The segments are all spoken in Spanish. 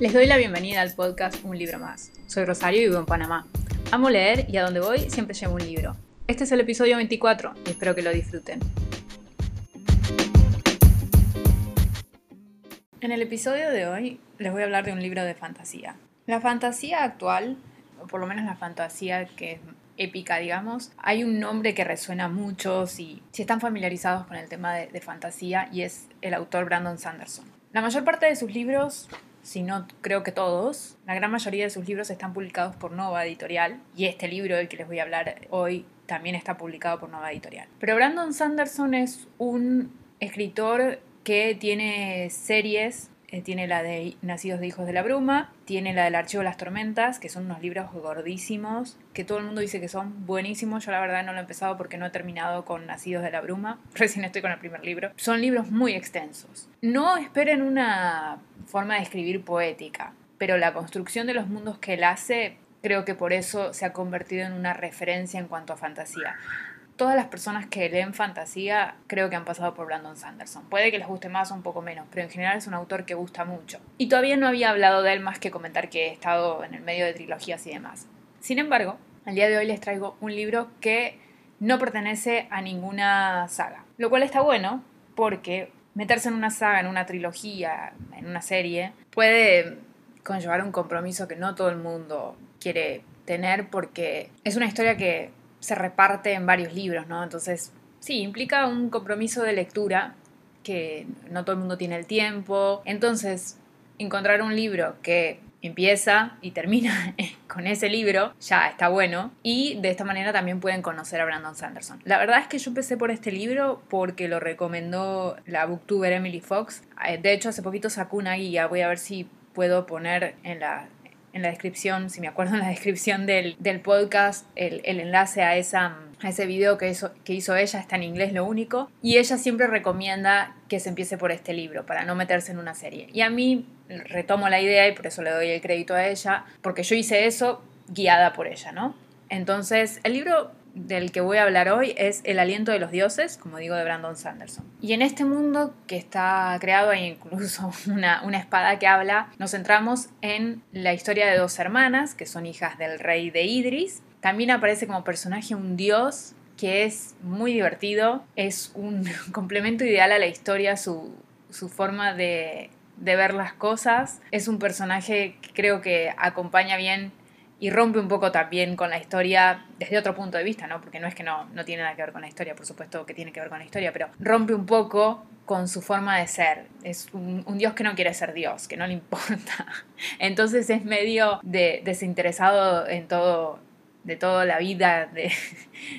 Les doy la bienvenida al podcast Un libro más. Soy Rosario y vivo en Panamá. Amo leer y a donde voy siempre llevo un libro. Este es el episodio 24 y espero que lo disfruten. En el episodio de hoy les voy a hablar de un libro de fantasía. La fantasía actual, o por lo menos la fantasía que es épica, digamos, hay un nombre que resuena mucho si, si están familiarizados con el tema de, de fantasía y es el autor Brandon Sanderson. La mayor parte de sus libros si no creo que todos, la gran mayoría de sus libros están publicados por Nova Editorial y este libro del que les voy a hablar hoy también está publicado por Nova Editorial. Pero Brandon Sanderson es un escritor que tiene series eh, tiene la de Nacidos de Hijos de la Bruma, tiene la del Archivo de las Tormentas, que son unos libros gordísimos, que todo el mundo dice que son buenísimos. Yo la verdad no lo he empezado porque no he terminado con Nacidos de la Bruma, recién estoy con el primer libro. Son libros muy extensos. No esperen una forma de escribir poética, pero la construcción de los mundos que él hace creo que por eso se ha convertido en una referencia en cuanto a fantasía todas las personas que leen fantasía creo que han pasado por Brandon Sanderson. Puede que les guste más o un poco menos, pero en general es un autor que gusta mucho. Y todavía no había hablado de él más que comentar que he estado en el medio de trilogías y demás. Sin embargo, al día de hoy les traigo un libro que no pertenece a ninguna saga. Lo cual está bueno porque meterse en una saga, en una trilogía, en una serie, puede conllevar un compromiso que no todo el mundo quiere tener porque es una historia que se reparte en varios libros, ¿no? Entonces, sí, implica un compromiso de lectura que no todo el mundo tiene el tiempo. Entonces, encontrar un libro que empieza y termina con ese libro, ya está bueno. Y de esta manera también pueden conocer a Brandon Sanderson. La verdad es que yo empecé por este libro porque lo recomendó la booktuber Emily Fox. Eh, de hecho, hace poquito sacó una guía, voy a ver si puedo poner en la en la descripción, si me acuerdo en la descripción del, podcast, el, enlace a, esa, a ese video que hizo, que hizo ella, está en inglés lo único, y ella siempre recomienda que se empiece por este libro, para no meterse en una serie. Y a mí retomo la idea y por eso le doy el crédito a ella, porque yo hice eso guiada por ella, ¿no? Entonces, el libro del que voy a hablar hoy es El aliento de los dioses, como digo, de Brandon Sanderson. Y en este mundo que está creado, hay incluso una, una, espada que habla, nos centramos en la historia de dos hermanas, que son hijas del rey de Idris. También aparece como personaje un dios que es muy divertido, es un complemento ideal a la historia, su, su forma de, de ver las cosas. Es un personaje que creo que acompaña bien y rompe un poco también con la historia desde otro punto de vista, ¿no? Porque no es que no, no tiene nada que ver con la historia, por supuesto que tiene que ver con la historia, pero rompe un poco con su forma de ser. Es un, dios que no quiere ser dios, que no le importa. Entonces es medio de, desinteresado en todo, de toda la vida de,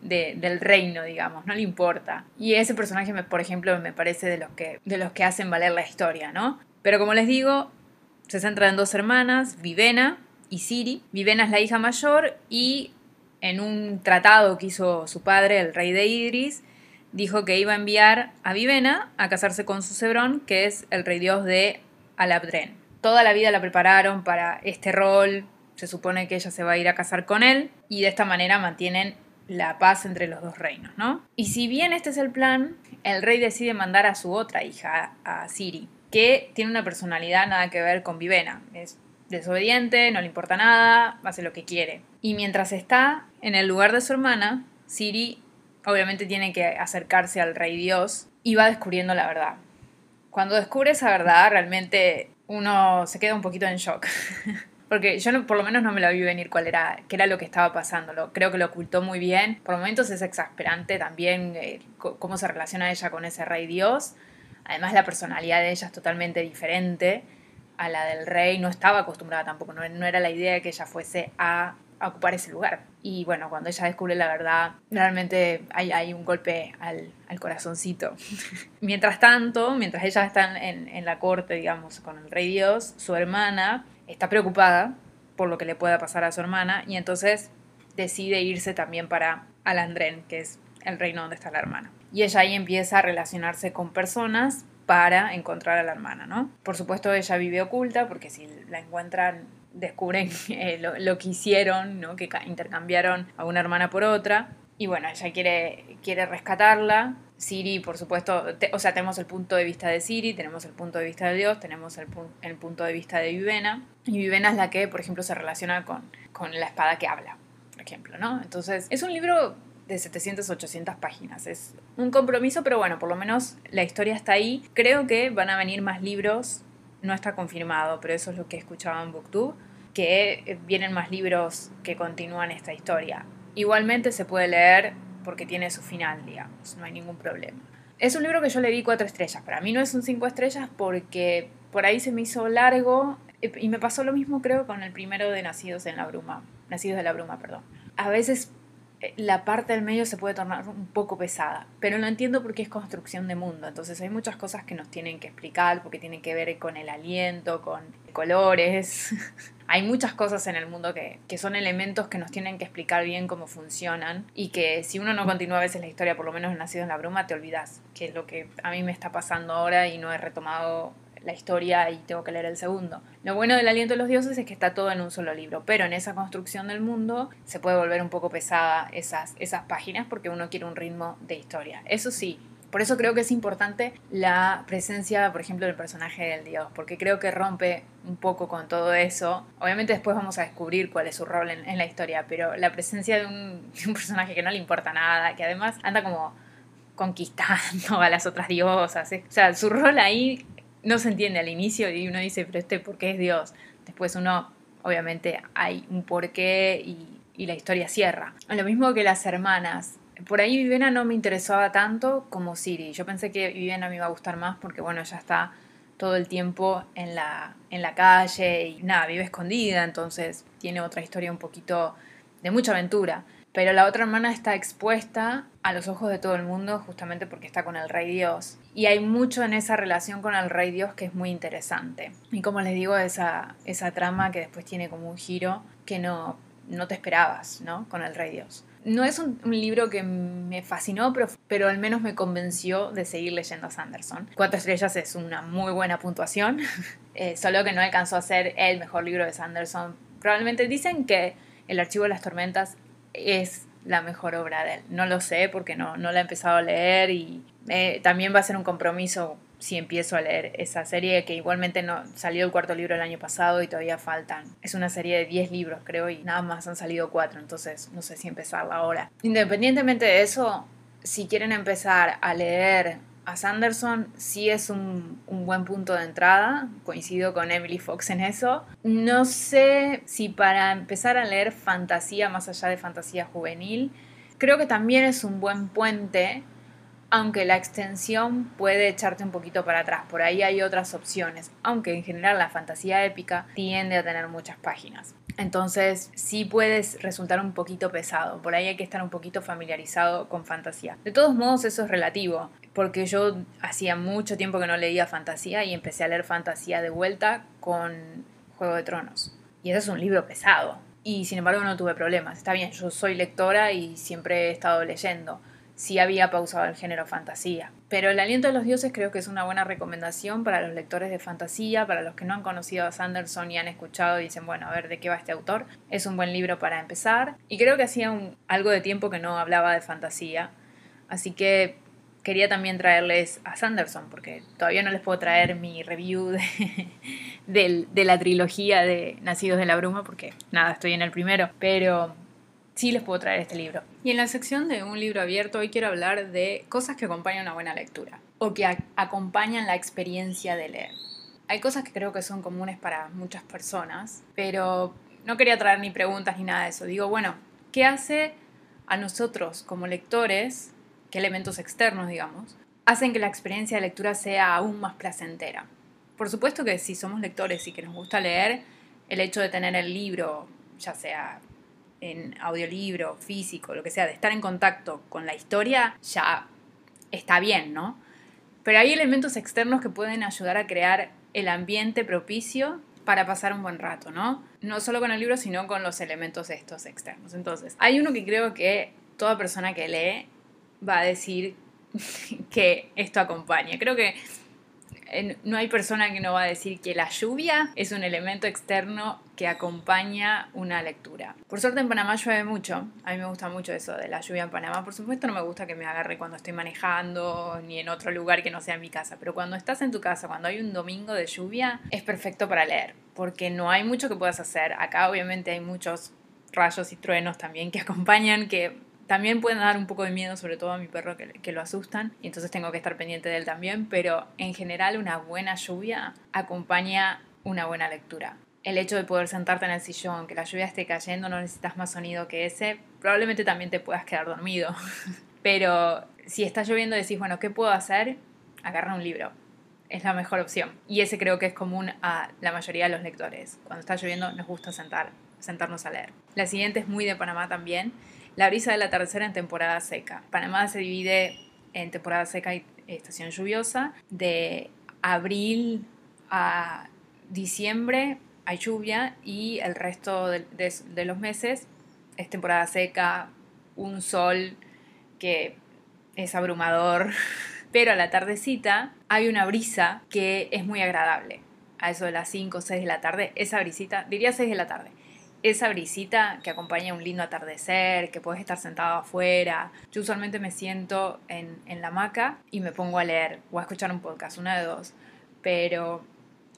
del reino, digamos, no le importa. Y ese personaje, por ejemplo, me parece de los, que, de los que hacen valer la historia, ¿no? Pero como les digo, se centra en dos hermanas, Vivena, y Siri. Vivena es la hija mayor y en un tratado que hizo su padre, el rey de Idris, dijo que iba a enviar a Vivena a casarse con su Cebrón, que es el rey dios de Alabdren. Toda la vida la prepararon para este rol, se supone que ella se va a ir a casar con él y de esta manera mantienen la paz entre los dos reinos, ¿no? Y si bien este es el plan, el rey decide mandar a su otra hija, a Siri, que tiene una personalidad nada que ver con Vivena, es desobediente, no le importa nada, hace lo que quiere. Y mientras está en el lugar de su hermana, Siri obviamente tiene que acercarse al rey Dios y va descubriendo la verdad. Cuando descubre esa verdad, realmente uno se queda un poquito en shock. Porque yo por lo menos no me la vi venir cuál era, qué era lo que estaba pasando. Creo que lo ocultó muy bien. Por momentos es exasperante también eh, cómo se relaciona ella con ese rey Dios. Además la personalidad de ella es totalmente diferente a la del rey, no estaba acostumbrada tampoco, no, era la idea de que ella fuese a, ocupar ese lugar. Y bueno, cuando ella descubre la verdad, realmente hay, hay un golpe al, corazoncito. mientras tanto, mientras ella está en, en la corte, digamos, con el rey Dios, su hermana está preocupada por lo que le pueda pasar a su hermana y entonces decide irse también para Alandren, que es el reino donde está la hermana. Y ella ahí empieza a relacionarse con personas para encontrar a la hermana, ¿no? Por supuesto ella vive oculta porque si la encuentran descubren eh, lo, que hicieron, ¿no? Que intercambiaron a una hermana por otra. Y bueno, ella quiere, quiere rescatarla, Siri, por supuesto, o sea, tenemos el punto de vista de Siri, tenemos el punto de vista de Dios, tenemos el, el punto de vista de Vivena. Y Vivena es la que, por ejemplo, se relaciona con, con la espada que habla, por ejemplo, ¿no? Entonces, es un libro de 700, 800 páginas. Es un compromiso, pero bueno, por lo menos la historia está ahí. Creo que van a venir más libros, no está confirmado, pero eso es lo que escuchaba en Booktube, que vienen más libros que continúan esta historia. Igualmente se puede leer porque tiene su final, digamos, no hay ningún problema. Es un libro que yo le di cuatro estrellas. Para mí no es un cinco estrellas porque por ahí se me hizo largo y me pasó lo mismo creo con el primero de Nacidos en la Bruma. Nacidos de la Bruma, perdón. A veces eh, la parte del medio se puede tornar un poco pesada, pero lo entiendo porque es construcción de mundo, entonces hay muchas cosas que nos tienen que explicar porque tienen que ver con el aliento, con colores. hay muchas cosas en el mundo que, que, son elementos que nos tienen que explicar bien cómo funcionan y que si uno no continúa a veces la historia, por lo menos Nacido en la Bruma, te olvidas, que es lo que a mí me está pasando ahora y no he retomado la historia y tengo que leer el segundo. Lo bueno del aliento de los dioses es que está todo en un solo libro, pero en esa construcción del mundo se puede volver un poco pesada esas, esas páginas porque uno quiere un ritmo de historia. Eso sí, por eso creo que es importante la presencia, por ejemplo, del personaje del dios, porque creo que rompe un poco con todo eso. Obviamente después vamos a descubrir cuál es su rol en, la historia, pero la presencia de un, de un personaje que no le importa nada, que además anda como conquistando a las otras diosas. O sea, su rol ahí no se entiende al inicio y uno dice, pero este, ¿por qué es Dios? Después uno, obviamente, hay un porqué y, la historia cierra. Lo mismo que las hermanas. Por ahí Vivena no me interesaba tanto como Siri. Yo pensé que Vivena me iba a gustar más porque, bueno, ya está todo el tiempo en la, en la calle y nada, vive escondida, entonces tiene otra historia un poquito de mucha aventura. Pero la otra hermana está expuesta a los ojos de todo el mundo justamente porque está con el rey Dios. Y hay mucho en esa relación con el rey Dios que es muy interesante. Y como les digo, esa, esa trama que después tiene como un giro que no, no te esperabas, ¿no? Con el rey Dios. No es un, libro que me fascinó, pero, pero, al menos me convenció de seguir leyendo a Sanderson. Cuatro estrellas es una muy buena puntuación, eh, solo que no alcanzó a ser el mejor libro de Sanderson. Probablemente dicen que El Archivo de las Tormentas es la mejor obra de él. No lo sé porque no, no la he empezado a leer y eh, también va a ser un compromiso si empiezo a leer esa serie que igualmente no salió el cuarto libro el año pasado y todavía faltan. Es una serie de 10 libros creo y nada más han salido 4, entonces no sé si empezarla ahora. Independientemente de eso, si quieren empezar a leer a Sanderson sí es un, buen punto de entrada, coincido con Emily Fox en eso. No sé si para empezar a leer fantasía más allá de fantasía juvenil, creo que también es un buen puente, aunque la extensión puede echarte un poquito para atrás. Por ahí hay otras opciones, aunque en general la fantasía épica tiende a tener muchas páginas. Entonces sí puedes resultar un poquito pesado, por ahí hay que estar un poquito familiarizado con fantasía. De todos modos eso es relativo, porque yo hacía mucho tiempo que no leía fantasía y empecé a leer fantasía de vuelta con Juego de Tronos. Y ese es un libro pesado. Y sin embargo no tuve problemas. Está bien, yo soy lectora y siempre he estado leyendo sí había pausado el género fantasía. Pero El aliento de los dioses creo que es una buena recomendación para los lectores de fantasía, para los que no han conocido a Sanderson y han escuchado y dicen, bueno, a ver de qué va este autor. Es un buen libro para empezar. Y creo que hacía algo de tiempo que no hablaba de fantasía. Así que quería también traerles a Sanderson, porque todavía no les puedo traer mi review de, de la trilogía de Nacidos de la Bruma, porque nada, estoy en el primero. Pero sí les puedo traer este libro. Y en la sección de un libro abierto hoy quiero hablar de cosas que acompañan una buena lectura o que acompañan la experiencia de leer. Hay cosas que creo que son comunes para muchas personas, pero no quería traer ni preguntas ni nada de eso. Digo, bueno, ¿qué hace a nosotros como lectores, qué elementos externos, digamos, hacen que la experiencia de lectura sea aún más placentera? Por supuesto que si somos lectores y que nos gusta leer, el hecho de tener el libro, ya sea en audiolibro, físico, lo que sea, de estar en contacto con la historia, ya está bien, ¿no? Pero hay elementos externos que pueden ayudar a crear el ambiente propicio para pasar un buen rato, ¿no? No solo con el libro, sino con los elementos estos externos. Entonces, hay uno que creo que toda persona que lee va a decir que esto acompaña. Creo que no hay persona que no va a decir que la lluvia es un elemento externo que acompaña una lectura. Por suerte en Panamá llueve mucho, a mí me gusta mucho eso de la lluvia en Panamá, por supuesto no me gusta que me agarre cuando estoy manejando ni en otro lugar que no sea mi casa, pero cuando estás en tu casa, cuando hay un domingo de lluvia, es perfecto para leer, porque no hay mucho que puedas hacer. Acá obviamente hay muchos rayos y truenos también que acompañan, que también pueden dar un poco de miedo, sobre todo a mi perro que, lo asustan, y entonces tengo que estar pendiente de él también, pero en general una buena lluvia acompaña una buena lectura. El hecho de poder sentarte en el sillón, que la lluvia esté cayendo, no necesitas más sonido que ese, probablemente también te puedas quedar dormido. pero si está lloviendo decís, bueno, ¿qué puedo hacer? Agarra un libro. Es la mejor opción. Y ese creo que es común a la mayoría de los lectores. Cuando está lloviendo nos gusta sentar, sentarnos a leer. La siguiente es muy de Panamá también la brisa de la tercera en temporada seca. Panamá se divide en temporada seca y estación lluviosa. De abril a diciembre hay lluvia y el resto de, los meses es temporada seca, un sol que es abrumador, pero a la tardecita hay una brisa que es muy agradable. A eso de las 5 o 6 de la tarde, esa brisita, diría 6 de la tarde, esa brisita que acompaña un lindo atardecer, que puedes estar sentado afuera. Yo usualmente me siento en, la hamaca y me pongo a leer o a escuchar un podcast, una de dos. Pero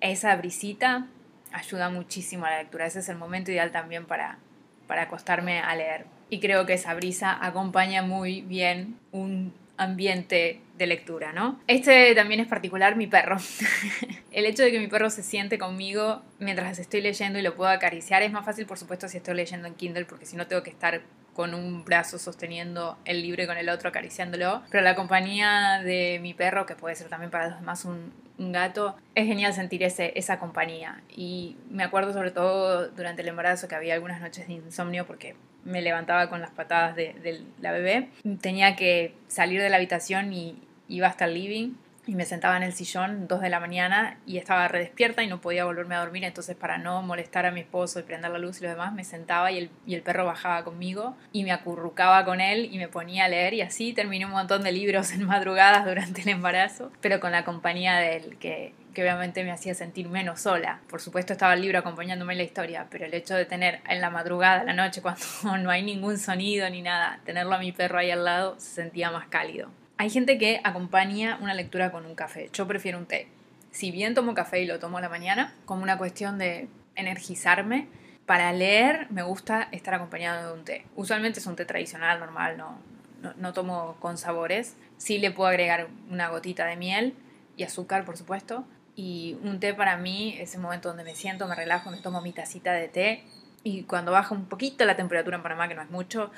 esa brisita ayuda muchísimo a la lectura. Ese es el momento ideal también para, para acostarme a leer. Y creo que esa brisa acompaña muy bien un ambiente de lectura, ¿no? Este también es particular, mi perro. el hecho de que mi perro se siente conmigo mientras estoy leyendo y lo puedo acariciar es más fácil, por supuesto, si estoy leyendo en Kindle, porque si no tengo que estar con un brazo sosteniendo el libro y con el otro acariciándolo. Pero la compañía de mi perro, que puede ser también para los demás un, gato, es genial sentir esa compañía. Y me acuerdo sobre todo durante el embarazo que había algunas noches de insomnio porque me levantaba con las patadas de, la bebé. Tenía que salir de la habitación y iba hasta el living y me sentaba en el sillón dos de la mañana y estaba redespierta y no podía volverme a dormir, entonces para no molestar a mi esposo y prender la luz y lo demás, me sentaba y el, y el perro bajaba conmigo y me acurrucaba con él y me ponía a leer y así terminé un montón de libros en madrugadas durante el embarazo, pero con la compañía de él, que, obviamente me hacía sentir menos sola. Por supuesto estaba el libro acompañándome en la historia, pero el hecho de tener en la madrugada, la noche, cuando no hay ningún sonido ni nada, tenerlo a mi perro ahí al lado, se sentía más cálido. Hay gente que acompaña una lectura con un café. Yo prefiero un té. Si bien tomo café y lo tomo a la mañana, como una cuestión de energizarme, para leer me gusta estar acompañado de un té. Usualmente es un té tradicional, normal, no, no, tomo con sabores. Sí le puedo agregar una gotita de miel y azúcar, por supuesto. Y un té para mí es el momento donde me siento, me relajo, me tomo mi tacita de té. Y cuando baja un poquito la temperatura en Panamá, que no es mucho,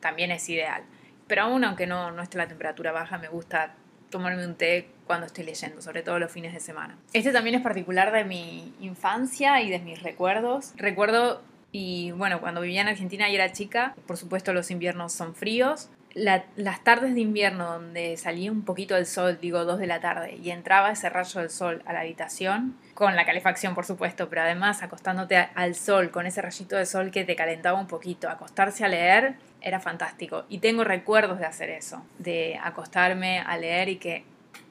también es ideal. Pero aún aunque no, no esté la temperatura baja, me gusta tomarme un té cuando estoy leyendo, sobre todo los fines de semana. Este también es particular de mi infancia y de mis recuerdos. Recuerdo, y bueno, cuando vivía en Argentina y era chica, por supuesto los inviernos son fríos, las tardes de invierno donde salía un poquito el sol, digo dos de la tarde, y entraba ese rayo del sol a la habitación, con la calefacción por supuesto, pero además acostándote al sol, con ese rayito de sol que te calentaba un poquito, acostarse a leer era fantástico. Y tengo recuerdos de hacer eso, de acostarme a leer y que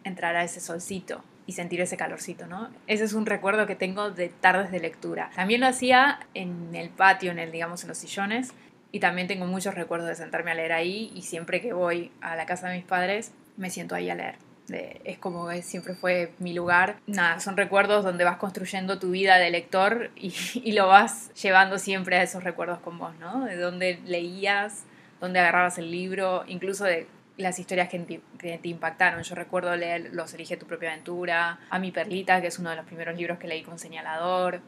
entrara ese solcito y sentir ese calorcito, ¿no? Ese es un recuerdo que tengo de tardes de lectura. También lo hacía en el patio, en el, digamos, en los sillones, y también tengo muchos recuerdos de sentarme a leer ahí y siempre que voy a la casa de mis padres me siento ahí a leer. es como siempre fue mi lugar. Nada, son recuerdos donde vas construyendo tu vida de lector y, lo vas llevando siempre a esos recuerdos con vos, ¿no? De dónde leías, dónde agarrabas el libro, incluso de las historias que que te, impactaron. Yo recuerdo leer Los elige tu propia aventura, A mi perlita, que es uno de los primeros libros que leí con señalador,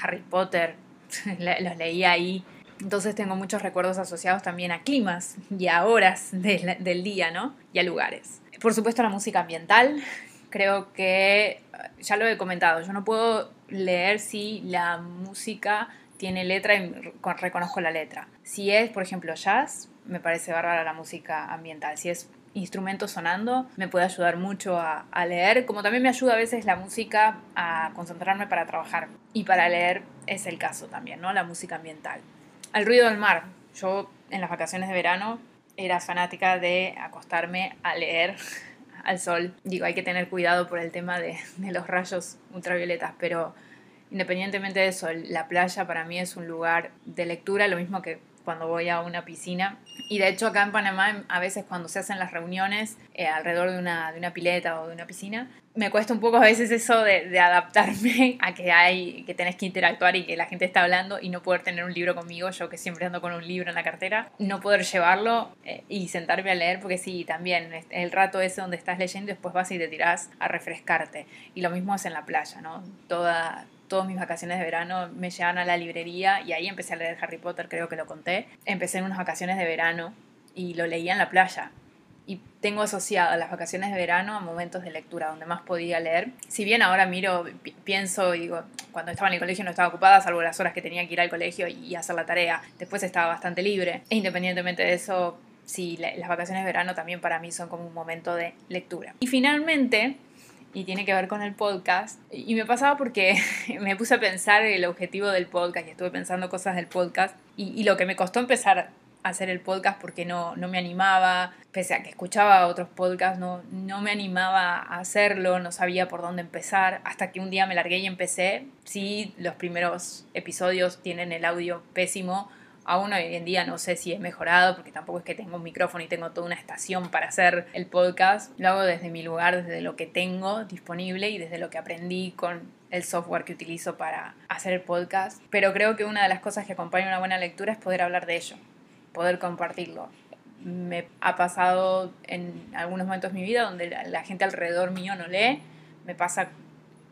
Harry Potter, los leí ahí entonces tengo muchos recuerdos asociados también a climas y a horas del día, ¿no? Y a lugares. Por supuesto la música ambiental. Creo que, ya lo he comentado, yo no puedo leer si la música tiene letra y reconozco la letra. Si es, por ejemplo, jazz, me parece bárbara la música ambiental. Si es instrumento sonando, me puede ayudar mucho a, a, leer, como también me ayuda a veces la música a concentrarme para trabajar. Y para leer es el caso también, ¿no? La música ambiental al ruido del mar. Yo en las vacaciones de verano era fanática de acostarme a leer al sol. Digo, hay que tener cuidado por el tema de, los rayos ultravioletas, pero independientemente de eso, la playa para mí es un lugar de lectura, lo mismo que cuando voy a una piscina. Y de hecho acá en Panamá a veces cuando se hacen las reuniones eh, alrededor de una, de una, pileta o de una piscina, me cuesta un poco a veces eso de, de, adaptarme a que hay, que tenés que interactuar y que la gente está hablando y no poder tener un libro conmigo, yo que siempre ando con un libro en la cartera, no poder llevarlo eh, y sentarme a leer porque sí, también el rato ese donde estás leyendo después vas y te tirás a refrescarte. Y lo mismo es en la playa, ¿no? Toda, todas mis vacaciones de verano me llevan a la librería y ahí empecé a leer Harry Potter, creo que lo conté. Empecé en unas vacaciones de verano y lo leía en la playa. Y tengo asociado las vacaciones de verano a momentos de lectura donde más podía leer. Si bien ahora miro, pienso y digo, cuando estaba en el colegio no estaba ocupada, salvo las horas que tenía que ir al colegio y hacer la tarea. Después estaba bastante libre. E independientemente de eso, sí, las vacaciones de verano también para mí son como un momento de lectura. Y finalmente, y tiene que ver con el podcast. Y me pasaba porque me puse a pensar el objetivo del podcast y estuve pensando cosas del podcast y, lo que me costó empezar a hacer el podcast porque no, no me animaba, pese a que escuchaba otros podcasts, no, no me animaba a hacerlo, no sabía por dónde empezar, hasta que un día me largué y empecé. Sí, los primeros episodios tienen el audio pésimo, Aún hoy en día no sé si he mejorado, porque tampoco es que tengo un micrófono y tengo toda una estación para hacer el podcast. Lo hago desde mi lugar, desde lo que tengo disponible y desde lo que aprendí con el software que utilizo para hacer el podcast. Pero creo que una de las cosas que acompaña una buena lectura es poder hablar de ello, poder compartirlo. Me ha pasado en algunos momentos de mi vida donde la gente alrededor mío no lee. Me pasa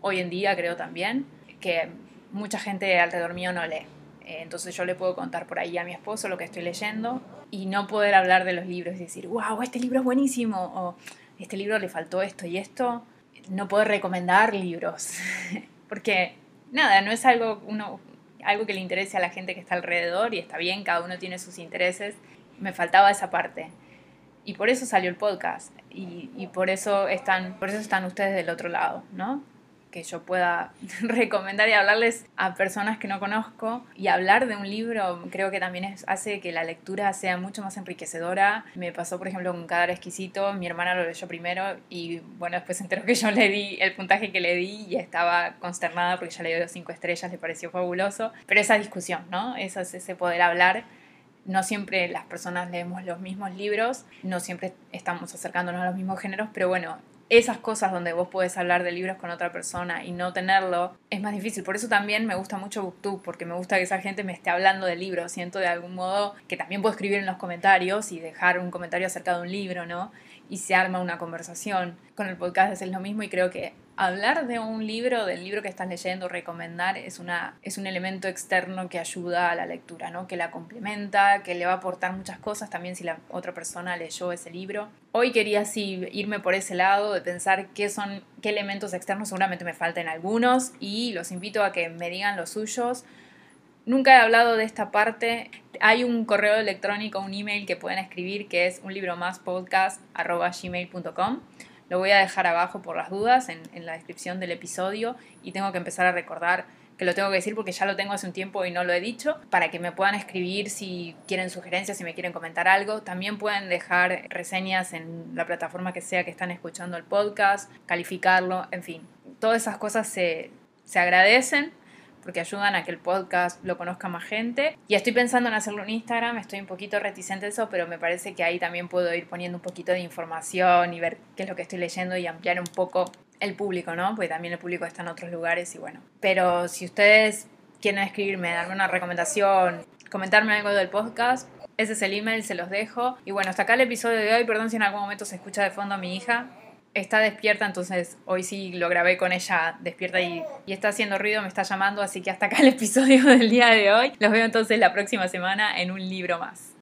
hoy en día, creo también, que mucha gente alrededor mío no lee entonces yo le puedo contar por ahí a mi esposo lo que estoy leyendo y no poder hablar de los libros y decir, wow, este libro es buenísimo o este libro le faltó esto y esto. No poder recomendar libros. Porque nada, no es algo, algo que le interese a la gente que está alrededor y está bien, cada uno tiene sus intereses. Me faltaba esa parte. Y por eso salió el podcast. Y, y por, eso están, por eso están ustedes del otro lado, ¿no? Que yo pueda recomendar y hablarles a personas que no conozco y hablar de un libro creo que también hace que la lectura sea mucho más enriquecedora. Me pasó por ejemplo con Cadáver Exquisito, mi hermana lo leyó primero y bueno, después se enteró que yo le di el puntaje que le di y estaba consternada porque ya le dio cinco estrellas, le pareció fabuloso. Pero esa discusión, ¿no? Eso es ese poder hablar no siempre las personas leemos los mismos libros, no siempre estamos acercándonos a los mismos géneros, pero bueno, esas cosas donde vos podés hablar de libros con otra persona y no tenerlo es más difícil. Por eso también me gusta mucho Booktube, porque me gusta que esa gente me esté hablando de libros. Siento de algún modo que también puedo escribir en los comentarios y dejar un comentario acerca de un libro, ¿no? Y se arma una conversación. Con el podcast es lo mismo y creo que hablar de un libro, del libro que estás leyendo, recomendar, es, una, es un elemento externo que ayuda a la lectura, ¿no? que la complementa, que le va a aportar muchas cosas también si la otra persona leyó ese libro. Hoy quería así irme por ese lado de pensar qué son, qué elementos externos, seguramente me faltan algunos y los invito a que me digan los suyos. Nunca he hablado de esta parte. Hay un correo electrónico, un email que pueden escribir que es un libro más podcast lo voy a dejar abajo por las dudas en, la descripción del episodio y tengo que empezar a recordar que lo tengo que decir porque ya lo tengo hace un tiempo y no lo he dicho, para que me puedan escribir si quieren sugerencias, si me quieren comentar algo. También pueden dejar reseñas en la plataforma que sea que están escuchando el podcast, calificarlo, en fin. Todas esas cosas se, se agradecen porque ayudan a que el podcast lo conozca más gente. Y estoy pensando en hacerlo en Instagram, estoy un poquito reticente a eso, pero me parece que ahí también puedo ir poniendo un poquito de información y ver qué es lo que estoy leyendo y ampliar un poco el público, ¿no? Porque también el público está en otros lugares y bueno. Pero si ustedes quieren escribirme, darme una recomendación, comentarme algo del podcast, ese es el email, se los dejo. Y bueno, hasta acá el episodio de hoy. Perdón si en algún momento se escucha de fondo a mi hija está despierta, entonces hoy sí lo grabé con ella despierta y, y, está haciendo ruido, me está llamando, así que hasta acá el episodio del día de hoy. Los veo entonces la próxima semana en un libro más.